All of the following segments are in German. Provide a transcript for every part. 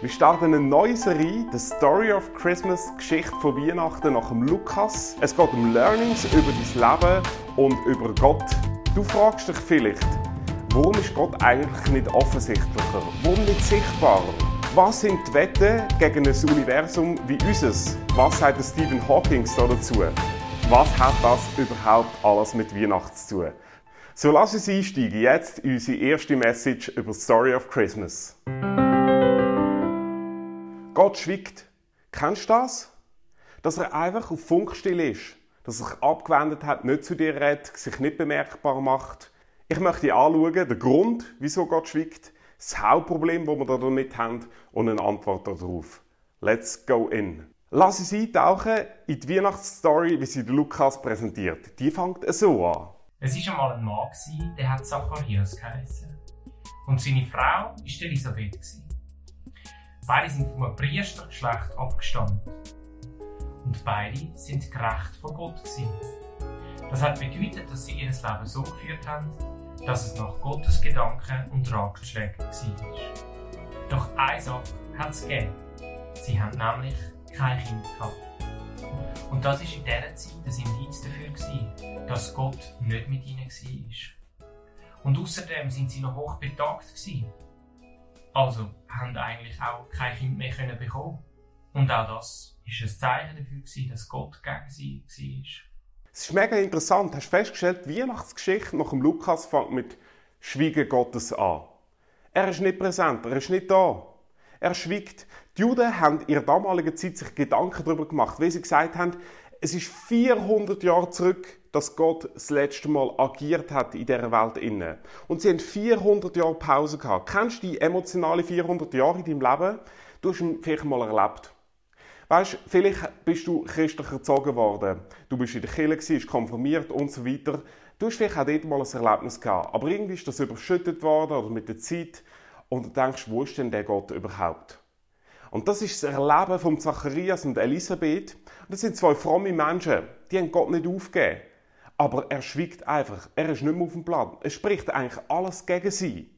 Wir starten eine neue Serie, The Story of Christmas, Geschichte von Weihnachten nach dem Lukas. Es geht um Learnings über dein Leben und über Gott. Du fragst dich vielleicht, warum ist Gott eigentlich nicht offensichtlicher? Warum nicht sichtbarer? Was sind die Wetten gegen ein Universum wie unseres? Was sagt Stephen Hawking dazu? Was hat das überhaupt alles mit Weihnachten zu tun? So lass uns einsteigen jetzt unsere erste Message über Story of Christmas. Gott schwiegt. Kennst du das? Dass er einfach auf Funkstill ist. Dass er sich abgewendet hat, nicht zu dir redet, sich nicht bemerkbar macht. Ich möchte anschauen, den Grund, wieso Gott schwiegt, das Hauptproblem, das wir damit haben und eine Antwort darauf. Let's go in. Lass uns eintauchen in die Weihnachtsstory, wie sie Lukas präsentiert. Die fängt so an. Es war einmal ein Mann, der hat Zacharias geheißen. Und seine Frau war Elisabeth. Beide sind vom Priestergeschlecht abgestammt. Und beide sind gerecht vor Gott gewesen. Das hat bedeutet, dass sie ihr Leben so geführt haben, dass es nach Gottes Gedanken und Ratschlägen war. Doch eine Sache hat es gegeben. Sie haben nämlich kein Kind gehabt. Und das war in dieser Zeit ein Indiz dafür, gewesen, dass Gott nicht mit ihnen war. Und außerdem sind sie noch hoch betagt. Gewesen. Also haben eigentlich auch kein Kind mehr können bekommen. Und auch das war ein Zeichen dafür, gewesen, dass Gott gegen sie war. Es ist mega interessant. Hast du festgestellt, die Weihnachtsgeschichte nach dem Lukas fängt mit Schweigen Gottes an. Er ist nicht präsent, er ist nicht da. Er schwiegt. Die Juden haben in ihrer damaligen Zeit sich Gedanken darüber gemacht, weil sie gesagt haben, es ist 400 Jahre zurück, dass Gott das letzte Mal agiert hat in dieser Welt inne. Und sie haben 400 Jahre Pause gehabt. Kennst du die emotionale 400 Jahre in deinem Leben? Du hast ihn vielleicht mal erlebt. Weißt, vielleicht bist du christlich erzogen worden. Du bist in der Kirche, bist konfirmiert und so weiter. Du hast vielleicht auch dort mal ein Erlebnis gehabt. Aber irgendwie ist das überschüttet worden oder mit der Zeit. Und du denkst, wo ist denn der Gott überhaupt? Und das ist das Erleben von Zacharias und Elisabeth. das sind zwei fromme Menschen, die haben Gott nicht aufgegeben. Aber er schwiegt einfach. Er ist nicht mehr auf dem Plan. Es spricht eigentlich alles gegen sie.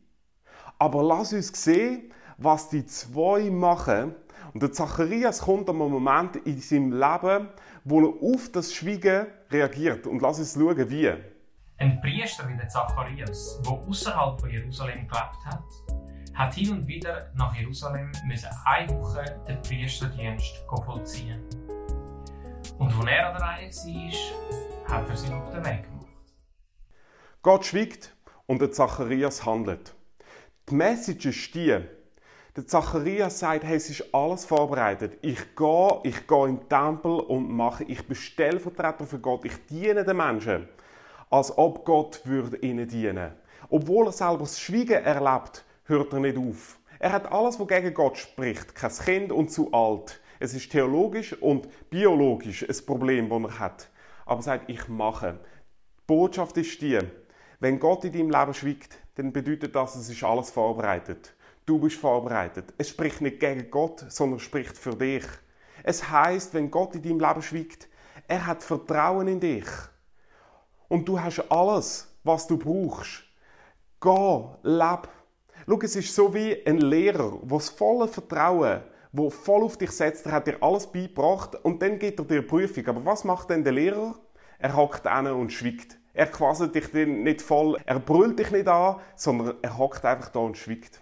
Aber lass uns sehen, was die zwei machen. Und der Zacharias kommt an einem Moment in seinem Leben, wo er auf das Schweigen reagiert. Und lass uns schauen, wie. Ein Priester wie der Zacharias, der außerhalb von Jerusalem gelebt hat, hat hin und wieder nach Jerusalem müssen eine Woche den Priesterdienst vollziehen. Und als er an der Reihe war, hat er sich auf den Weg gemacht. Gott schwiegt und der Zacharias handelt. Die Message ist die, der Zacharias sagt, hey, es ist alles vorbereitet. Ich gehe, ich gehe den Tempel und mache, ich bin Stellvertreter für Gott, ich diene den Menschen, als ob Gott würde ihnen dienen. Obwohl er selber das Schweigen erlebt, hört er nicht auf. Er hat alles, was gegen Gott spricht. Kein Kind und zu alt. Es ist theologisch und biologisch ein Problem, das er hat. Aber er sagt, ich mache. Die Botschaft ist die, wenn Gott in deinem Leben schweigt, dann bedeutet das, es ist alles vorbereitet. Du bist vorbereitet. Es spricht nicht gegen Gott, sondern spricht für dich. Es heißt, wenn Gott in deinem Leben schweigt, er hat Vertrauen in dich. Und du hast alles, was du brauchst. Geh, leb Schau, es ist so wie ein Lehrer, der das volle Vertrauen, der voll auf dich setzt, der hat dir alles beigebracht und dann gibt er dir Prüfung. Aber was macht denn der Lehrer? Er hockt an und schwiegt. Er quasselt dich nicht voll, er brüllt dich nicht an, sondern er hockt einfach da und schwiegt.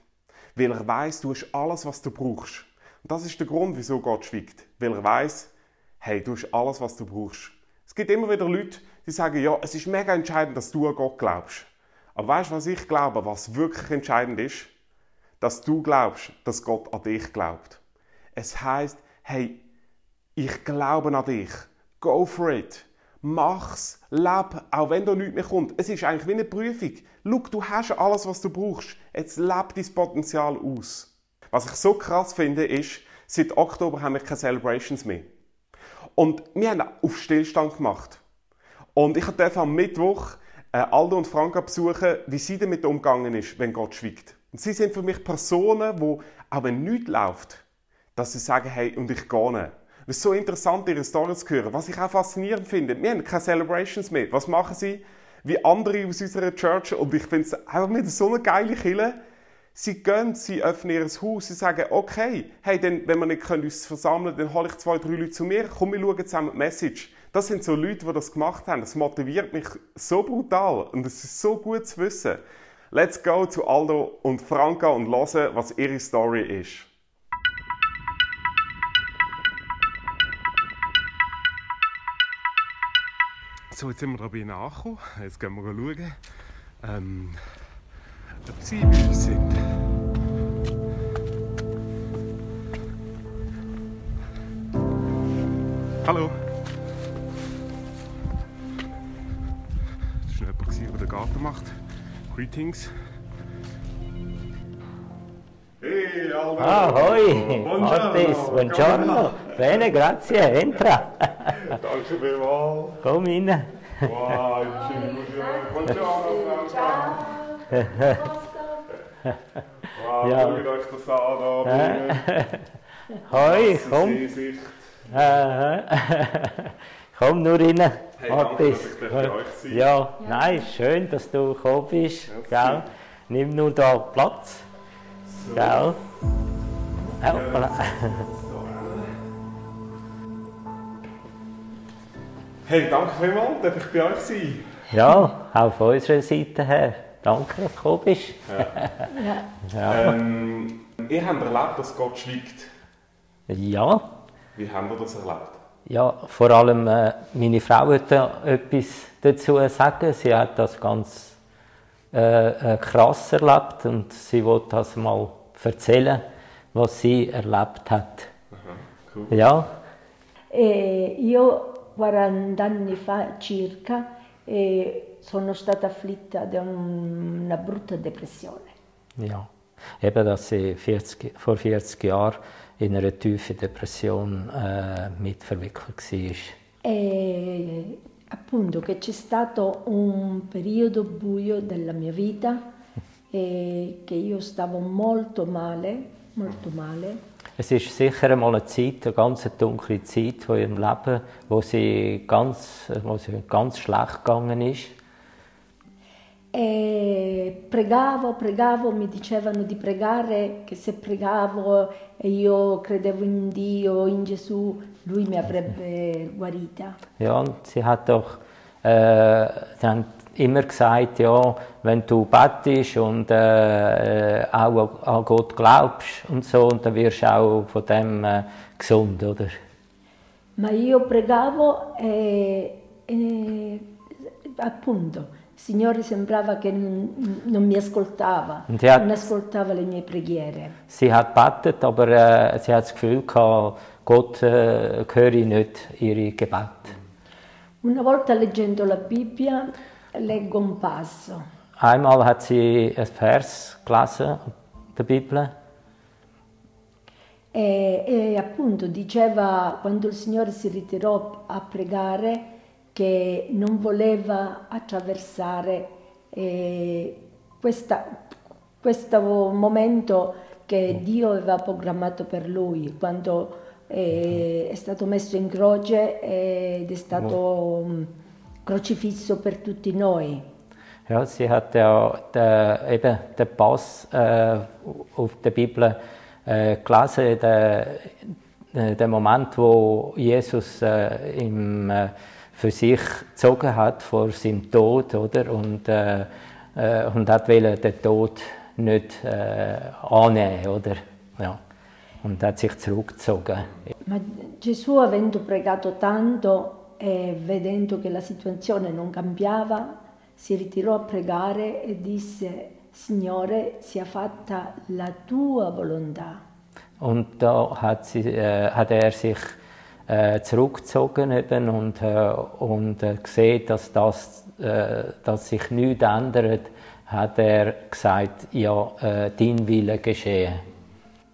Weil er weiß, du hast alles, was du brauchst. Und das ist der Grund, wieso Gott schwiegt. Weil er weiß, hey, du hast alles, was du brauchst. Es gibt immer wieder Leute, die sagen, ja, es ist mega entscheidend, dass du an Gott glaubst. Aber weißt du, was ich glaube, was wirklich entscheidend ist? Dass du glaubst, dass Gott an dich glaubt. Es heißt, hey, ich glaube an dich. Go for it. Mach's, leb, auch wenn da nichts mehr kommt. Es ist eigentlich wie eine Prüfung. Schau, du hast alles, was du brauchst. Jetzt leb dein Potenzial aus. Was ich so krass finde, ist, seit Oktober haben wir keine Celebrations mehr. Und wir haben auf Stillstand gemacht. Und ich durfte am Mittwoch äh, Aldo und Franka besuchen, wie sie damit umgegangen ist, wenn Gott schweigt. Und sie sind für mich Personen, die, auch wenn nichts läuft, dass sie sagen, hey, und ich gehe nicht. Es ist so interessant, ihre Story zu hören. Was ich auch faszinierend finde, wir haben keine Celebrations mehr. Was machen sie? Wie andere aus unserer Church. Und ich finde es einfach mit so eine geile Kille. Sie gehen, sie öffnen ihr Haus, sie sagen, okay, hey, dann, wenn wir nicht uns versammeln können, dann hole ich zwei, drei Leute zu mir, komm, wir schauen zusammen die Message. Das sind so Leute, die das gemacht haben. Das motiviert mich so brutal und es ist so gut zu wissen. Let's go zu Aldo und Franka und hören, was ihre Story ist. So, jetzt sind wir da bei ihnen angekommen. Jetzt gehen wir schauen, ähm, ob sie wie sind. Hallo. Das war jemand, der den Garten macht. Greetings. Hey. Ah, hoi, Buongiorno. Martis, buongiorno. Bene, grazie, entra. Danke vielmals. Komm rein. Wow, schön. Buongiorno, Franca. Wow, Ja. schaut euch das an, da drinnen. Hoi, Das ist komm. Seesicht. Äh, komm nur rein, Hey, danke, Martis. dass ich bei euch sein Ja, nein, schön, dass du gekommen bist. Gell? Nimm nur da Platz. Gell? Hoppala. Hey, danke vielmals, darf ich bei euch sein? Ja, auch von unserer Seite her. Danke, dass du gekommen bist. Ja. Ähm, ihr habt erlebt, dass Gott schweigt. ja. Wie habt ihr das erlebt? Ja, vor allem äh, meine Frau hat da etwas dazu sagen. Sie hat das ganz äh, äh, krass erlebt und sie wollte das mal erzählen, was sie erlebt hat. Cool. Ja, E io 40 anni fa circa eh, sono stata afflitta da un- una brutta depressione. ja. Eben, dass sie 40, vor 40 Jahren in einer tiefen Depression äh, mit verwickelt war. E appunto che c'è stato un periodo buio della mia vita e che io stavo molto male, molto male. Es ist sicher einmal eine Zeit, eine ganz dunkle Zeit von ihrem Leben, wo sie ganz, wo sie ganz schlecht gegangen ist. E pregavo, pregavo, mi dicevano di pregare, che se pregavo e io credevo in Dio, in Gesù, lui mi avrebbe guarita. Ja, und sie hat doch äh, sie haben immer gesagt, ja, wenn du bettest und äh, äh, auch an Gott glaubst und so, und dann wirst du auch von dem äh, gesund, oder? Ma io pregavo e, e appunto il Signore sembrava che non, non mi ascoltava, hat- non ascoltava le mie preghiere. Sie hat betet, aber äh, sie hat das Gefühl gehabt, Gott äh, höre nicht ihre Gebete. Una volta leggendo la Bibbia leggo un passo. Einmal hat sie ein Vers gelesen, der Bibel, e, e appunto diceva quando il Signore si ritirò a pregare che non voleva attraversare eh, questa- questo momento che Dio aveva programmato per lui quando eh, è stato messo in croce ed è stato mm, crocifisso per tutti noi. Ja, sie hat ja den, eben den Pass äh, auf der Bibel äh, gelesen, den, äh, den Moment, wo Jesus äh, ihm, äh, für sich gezogen hat vor seinem Tod, oder? Und, äh, äh, und hat wollte den Tod nicht äh, annehmen, oder? Ja. Und hat sich zurückgezogen. Ma Gesù, avendo pregato tanto e vedendo che la situazione non cambiava, si ritirò a pregare e disse, Signore, sia fatta la tua volontà. Und da hat, sie, äh, hat er sich äh, zurückgezogen eben und, äh, und äh, gesehen, dass, das, äh, dass sich nichts ändert, hat er gesagt, ja, äh, dein Wille geschehe.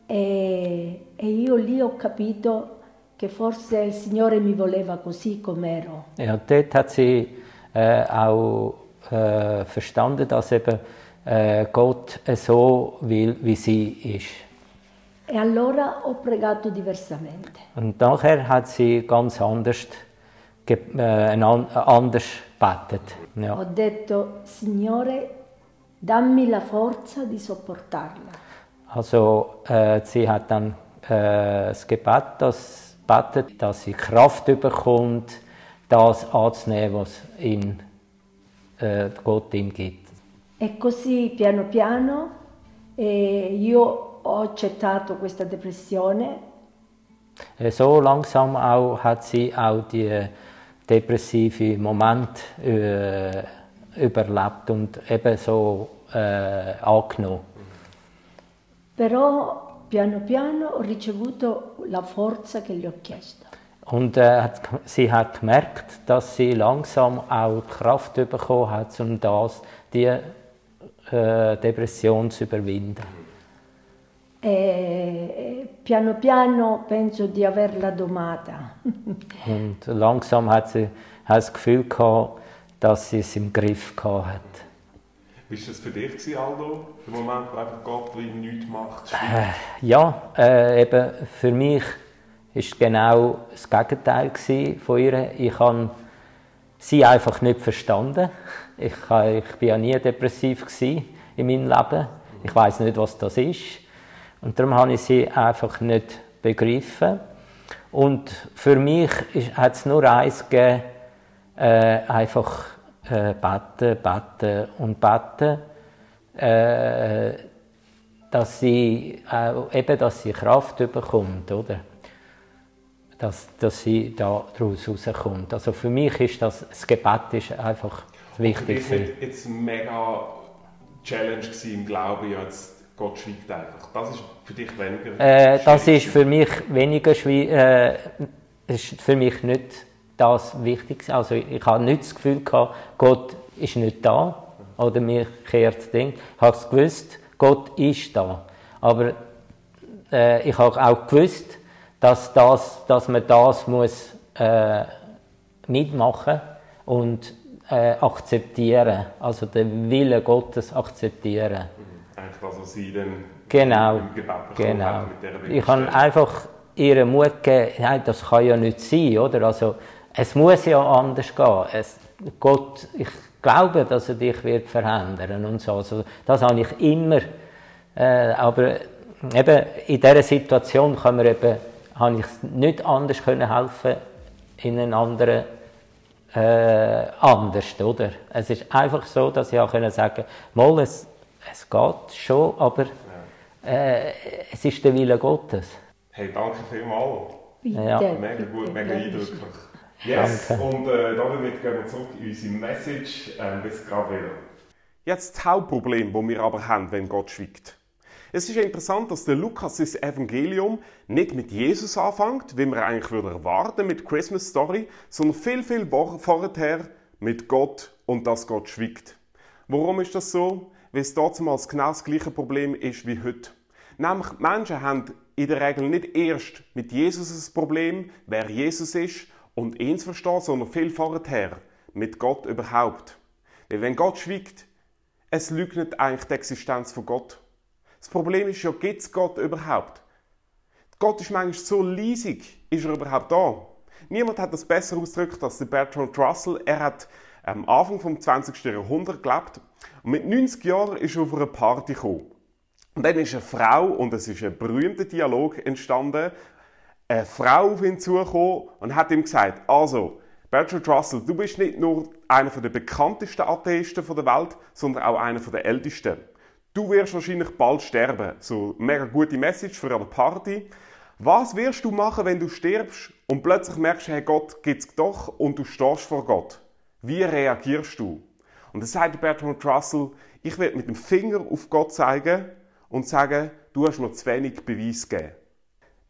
E, e io lì ho capito che forse il Signore mi voleva così com'ero. Ja, dort hat sie äh, auch äh, verstanden, dass eben äh, Gott so will, wie sie ist. E allora ho pregato diversamente. Und nachher hat sie ganz anders, ge- äh, anders gebetet. Ja. Ho detto, Signore, dammi la forza di sopportarla. Also äh, sie hat dann äh, das Gebet das betet, dass sie Kraft bekommt, das anzunehmen, was ihm, äh, Gott ihm gibt. E così piano piano eh, io ho accettato questa depressione Äh, So langsam auch hat sie auch die depressive Moment äh, überlebt und eben so äh, angenommen. Però piano piano ho ricevuto la forza che gli ho chiesto. Und äh, hat, sie hat gemerkt, dass sie langsam auch Kraft bekommen hat, um das, die äh, Depression zu überwinden. E piano piano penso di averla domata. Und langsam hat sie hat das Gefühl gehabt, dass sie es im Griff gehabt hat. Wie war das für dich, Aldo? Der Moment, wo einfach Gott nichts macht? Ja, äh, eben für mich ist genau das Gegenteil von ihr. Ich habe sie einfach nicht verstanden. Ich, ha- ich ja nie depressiv in meinem Leben. Ich weiß nicht, was das ist. Und darum habe ich sie einfach nicht begriffen. Und für mich hat es nur eins gegeben, äh, einfach äh, beten, beten und beten. Äh, dass sie auch, eben, dass sie Kraft bekommt, oder? Dass, dass sie da daraus rauskommt. Also für mich ist das, das Gebet ist einfach das Wichtigste. nicht jetzt eine mega Challenge gewesen im Glauben, ja, jetzt Gott schweigt einfach. Das ist für dich weniger Äh, das ist für mich weniger schwierig, äh, ist für mich nicht das Wichtigste. Also ich habe nicht das Gefühl gehabt, Gott ist nicht da oder mir kehrt das Ding. Ich habe es gewusst, Gott ist da. Aber äh, ich habe auch gewusst, dass, das, dass man das muss äh, mitmachen und äh, akzeptieren, also den Willen Gottes akzeptieren. Eigentlich das, was sie dann Genau, im Gebet genau. hat mit dieser Ich habe einfach ihr Mut gegeben, nein, das kann ja nicht sein, oder? Also, es muss ja anders gehen. Es, Gott, ich glaube, dass er dich wird verändern und so. Also, das habe ich immer. Äh, aber eben in dieser Situation kann man eben, habe ich nicht anders können helfen in einen anderen äh, anders, oder? Es ist einfach so, dass ich auch können sagen, mal, es, es geht schon, aber äh, es ist der Wille Gottes. Hey, danke vielmals. Bitte, Ja. Mega bitte, gut, mega eindrücklich. Yes, Danke. und äh, damit gehen wir zurück in unsere Message. Ähm, bis gerade wieder. Jetzt das Hauptproblem, das wir aber haben, wenn Gott schweigt. Es ist interessant, dass der Lukas das Evangelium nicht mit Jesus anfängt, wie man eigentlich würde erwarten mit Christmas Story, sondern viel, viel vor- vorher mit Gott und dass Gott schweigt. Warum ist das so? Weil es damals genau das gleiche Problem ist wie heute. Nämlich, Menschen haben in der Regel nicht erst mit Jesus das Problem, wer Jesus ist und zu verstehen, sondern viel vorher mit Gott überhaupt. Weil wenn Gott schweigt, es leugnet eigentlich die Existenz von Gott. Das Problem ist ja, gibt es Gott überhaupt? Gott ist manchmal so leisig, ist er überhaupt da? Niemand hat das besser ausgedrückt als Bertrand Russell. Er hat am Anfang vom 20. Jahrhundert gelebt und mit 90 Jahren ist er auf eine Party gekommen. Und dann ist eine Frau, und es ist ein berühmter Dialog entstanden, eine Frau auf ihn zugekommen und hat ihm gesagt, also, Bertrand Russell, du bist nicht nur einer der bekanntesten Atheisten der Welt, sondern auch einer der ältesten. Du wirst wahrscheinlich bald sterben. So, mega gute Message für eine Party. Was wirst du machen, wenn du stirbst und plötzlich merkst, hey, Gott gibt's doch und du stehst vor Gott? Wie reagierst du? Und dann sagt Bertrand Russell, ich werde mit dem Finger auf Gott zeigen und sagen, du hast mir zu wenig Beweis gegeben.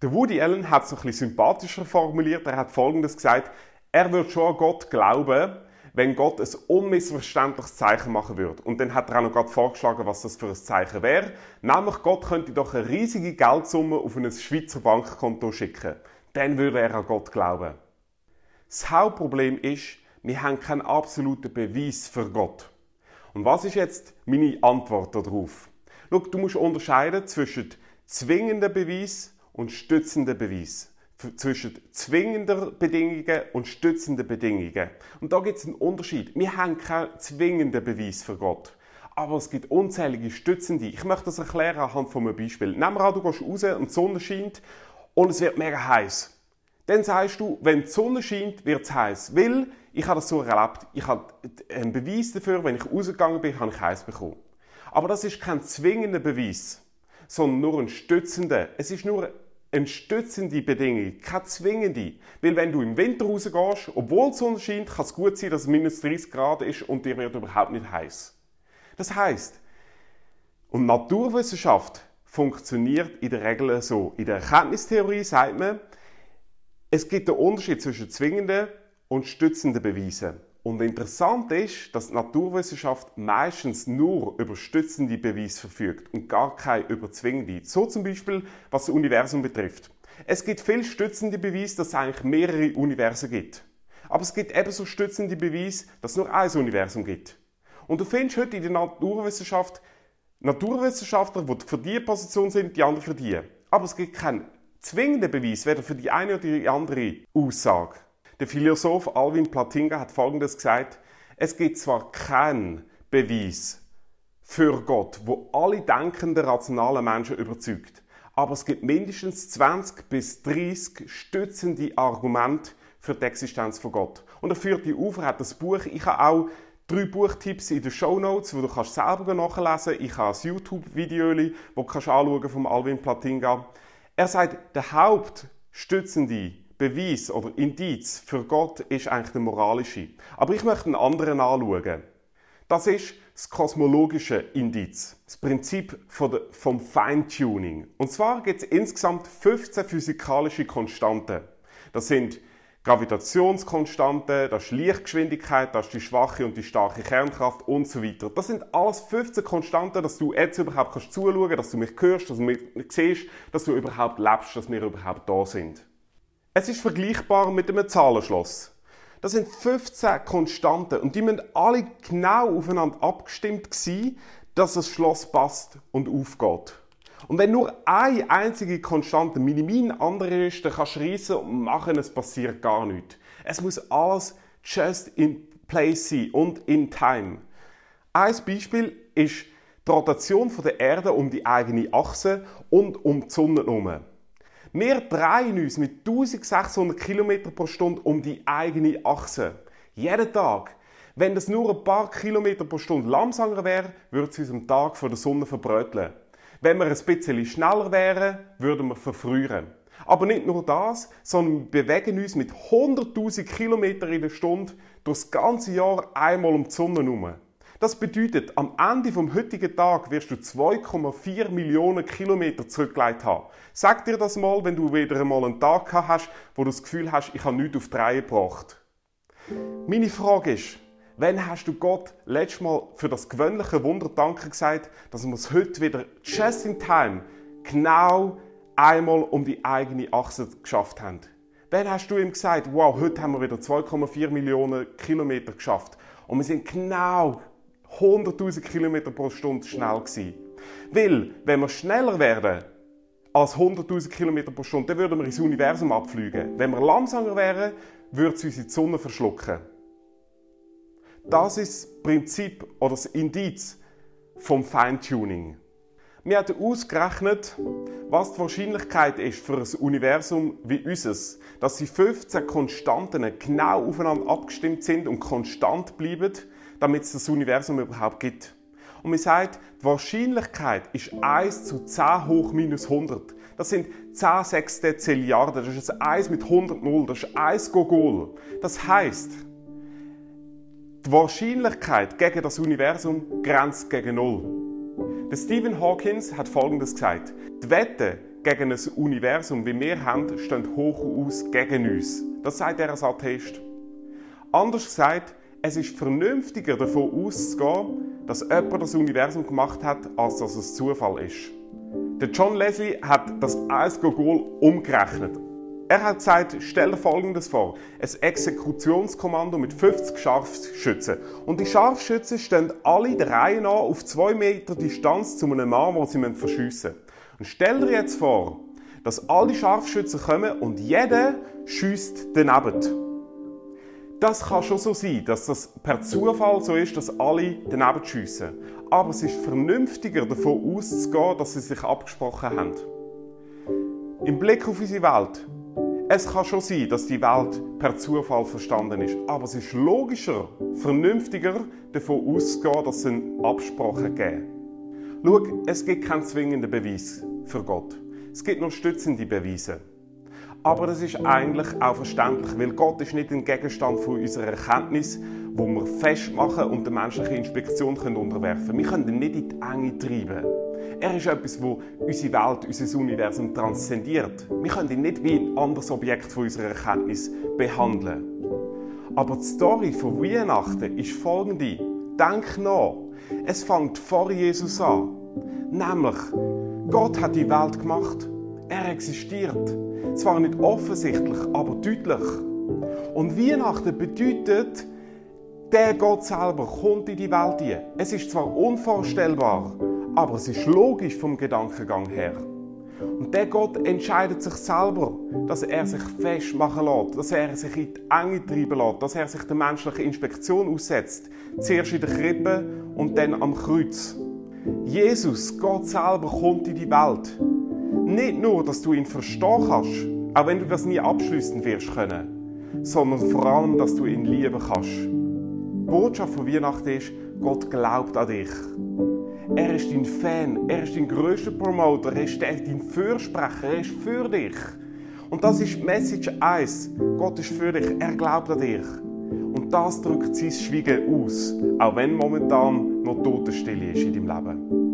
Der Woody Allen hat es ein bisschen sympathischer formuliert. Er hat Folgendes gesagt: Er wird schon an Gott glauben, wenn Gott ein unmissverständliches Zeichen machen würde. Und dann hat er auch noch gerade vorgeschlagen, was das für ein Zeichen wäre. Nämlich, Gott könnte doch eine riesige Geldsumme auf ein Schweizer Bankkonto schicken. Dann würde er an Gott glauben. Das Hauptproblem ist, wir haben keinen absoluten Beweis für Gott. Und was ist jetzt meine Antwort darauf? Schau, du musst unterscheiden zwischen zwingenden Beweis und stützenden Beweis. Zwischen zwingender Bedingungen und stützenden Bedingungen. Und da gibt es einen Unterschied. Wir haben keinen zwingenden Beweis für Gott. aber es gibt unzählige stützende. Ich möchte das erklären anhand von einem Beispiel. Nehmen wir an, du gehst raus und die Sonne scheint und es wird mega heiß. Dann sagst du, wenn die Sonne scheint, wird es heiß. Weil ich habe das so erlebt. Ich habe einen Beweis dafür, wenn ich rausgegangen bin, habe ich heiß bekommen. Aber das ist kein zwingender Beweis, sondern nur ein stützender. Es ist nur eine stützende Bedingung, keine zwingende. Weil wenn du im Winter rausgehst, obwohl die Sonne scheint, kann es gut sein, dass es minus 30 Grad ist und dir wird überhaupt nicht heiß. Das heißt, und Naturwissenschaft funktioniert in der Regel so. In der Erkenntnistheorie sagt man, es gibt einen Unterschied zwischen zwingenden und stützenden Beweisen. Und interessant ist, dass die Naturwissenschaft meistens nur über stützende Beweise verfügt und gar keine über zwingende. So zum Beispiel, was das Universum betrifft. Es gibt viel stützende Beweise, dass es eigentlich mehrere Universen gibt. Aber es gibt ebenso stützende Beweise, dass es nur ein Universum gibt. Und du findest heute in der Naturwissenschaft Naturwissenschaftler, die für diese Position sind, die anderen für die. Aber es gibt keinen zwingenden Beweis, weder für die eine oder die andere Aussage. Der Philosoph Alvin Platinga hat Folgendes gesagt, es gibt zwar keinen Beweis für Gott, wo alle denkenden, rationalen Menschen überzeugt, aber es gibt mindestens 20 bis 30 stützende Argumente für die Existenz von Gott. Und er führt die auf, er hat das Buch, ich habe auch drei Buchtipps in den Show Notes, wo du kannst selber nachlesen kannst. Ich habe ein YouTube-Video, das du kannst anschauen vom Alvin Platinga. Er sagt, der hauptstützende Beweis oder Indiz für Gott ist eigentlich der moralische. Aber ich möchte einen anderen anschauen. Das ist das kosmologische Indiz, das Prinzip vom Feintuning. Und zwar gibt es insgesamt 15 physikalische Konstanten. Das sind Gravitationskonstante, das ist Lichtgeschwindigkeit, das ist die schwache und die starke Kernkraft und so weiter. Das sind alles 15 Konstanten, dass du jetzt überhaupt kannst zuschauen, dass du mich hörst, dass du mich siehst, dass du überhaupt lebst, dass wir überhaupt da sind. Es ist vergleichbar mit einem Zahlenschloss. Das sind 15 Konstanten und die müssen alle genau aufeinander abgestimmt sein, dass das Schloss passt und aufgeht. Und wenn nur eine einzige Konstante minimin andere ist, dann kannst du reissen und machen, es passiert gar nichts. Es muss alles just in place sein und in time. Ein Beispiel ist die Rotation der Erde um die eigene Achse und um die Sonne herum. Wir drehen uns mit 1600 km pro Stunde um die eigene Achse. Jeden Tag. Wenn das nur ein paar Kilometer pro Stunde langsamer wäre, würde es uns am Tag von der Sonne verbröteln. Wenn wir ein bisschen schneller wären, würden wir verfrühen. Aber nicht nur das, sondern wir bewegen uns mit 100.000 km in der Stunde durchs ganze Jahr einmal um die Sonne herum. Das bedeutet, am Ende vom heutigen Tag wirst du 2,4 Millionen Kilometer zurückgelegt haben. Sag dir das mal, wenn du wieder einmal einen Tag hast, wo du das Gefühl hast, ich habe nichts auf die Reihe gebracht. Meine Frage ist, Wann hast du Gott letztes Mal für das gewöhnliche Wunder Danke gesagt, dass wir es heute wieder just in time genau einmal um die eigene Achse geschafft haben? Wann hast du ihm gesagt, wow, heute haben wir wieder 2,4 Millionen Kilometer geschafft und wir sind genau 100.000 Kilometer pro Stunde schnell gewesen? Weil, wenn wir schneller werden als 100.000 Kilometer pro Stunde, dann würden wir ins Universum abfliegen. Wenn wir langsamer wären, würde es uns die Sonne verschlucken. Das ist das Prinzip oder das Indiz vom Feintuning. Wir haben ausgerechnet, was die Wahrscheinlichkeit ist für ein Universum wie unseres, dass die 15 Konstanten genau aufeinander abgestimmt sind und konstant bleiben, damit es das Universum überhaupt gibt. Und man sagt, die Wahrscheinlichkeit ist 1 zu 10 hoch minus 100. Das sind 10 Sechstezilliarden. Das ist ein 1 mit 100 Null. Das ist 1 Gogol. Das heißt, die Wahrscheinlichkeit gegen das Universum grenzt gegen Null. Der Stephen Hawkins hat Folgendes gesagt. Die Wette gegen ein Universum, wie wir haben, stehen hoch aus gegen uns. Das sagt er als Atheist. Anders gesagt, es ist vernünftiger davon auszugehen, dass jemand das Universum gemacht hat, als dass es Zufall ist. Der John Leslie hat das Eisgogol umgerechnet. Er hat gesagt, stell dir Folgendes vor. Ein Exekutionskommando mit 50 Scharfschützen. Und die Scharfschützen stehen alle der Reihe nach auf 2 Meter Distanz zu einem Mann, den sie verschiessen müssen. Und stell dir jetzt vor, dass alle Scharfschützen kommen und jeder schießt daneben. Das kann schon so sein, dass das per Zufall so ist, dass alle daneben schiessen. Aber es ist vernünftiger, davon auszugehen, dass sie sich abgesprochen haben. Im Blick auf unsere Welt. Es kann schon sein, dass die Welt per Zufall verstanden ist. Aber es ist logischer, vernünftiger, davon auszugehen, dass es eine Absprache gibt. Schau, es gibt keinen zwingenden Beweis für Gott. Es gibt nur stützende Beweise. Aber das ist eigentlich auch verständlich, weil Gott ist nicht ein Gegenstand von unserer Erkenntnis, wo wir festmachen und der menschlichen Inspektion können unterwerfen können. Wir können ihn nicht in die Enge treiben. Er ist etwas, wo unsere Welt, unser Universum transzendiert. Wir können ihn nicht wie ein anderes Objekt von unserer Erkenntnis behandeln. Aber die Story von Weihnachten ist folgende. Denk nach. Es fängt vor Jesus an. Nämlich, Gott hat die Welt gemacht. Er existiert. Zwar nicht offensichtlich, aber deutlich. Und Weihnachten bedeutet, der Gott selber kommt in die Welt hier. Es ist zwar unvorstellbar, aber es ist logisch vom Gedankengang her. Und der Gott entscheidet sich selber, dass er sich festmachen lässt, dass er sich in die Enge treiben lässt, dass er sich der menschlichen Inspektion aussetzt. Zuerst in der Krippe und dann am Kreuz. Jesus, Gott selber, kommt in die Welt. Nicht nur, dass du ihn verstehen kannst, auch wenn du das nie abschließen wirst können, sondern vor allem, dass du ihn lieben kannst. Die Botschaft von Weihnachten ist, Gott glaubt an dich. Er ist dein Fan, er ist dein grösster Promoter, er ist dein Fürsprecher, er ist für dich. Und das ist Message 1. Gott ist für dich, er glaubt an dich. Und das drückt sein Schweigen aus, auch wenn momentan noch Totenstille ist in deinem Leben.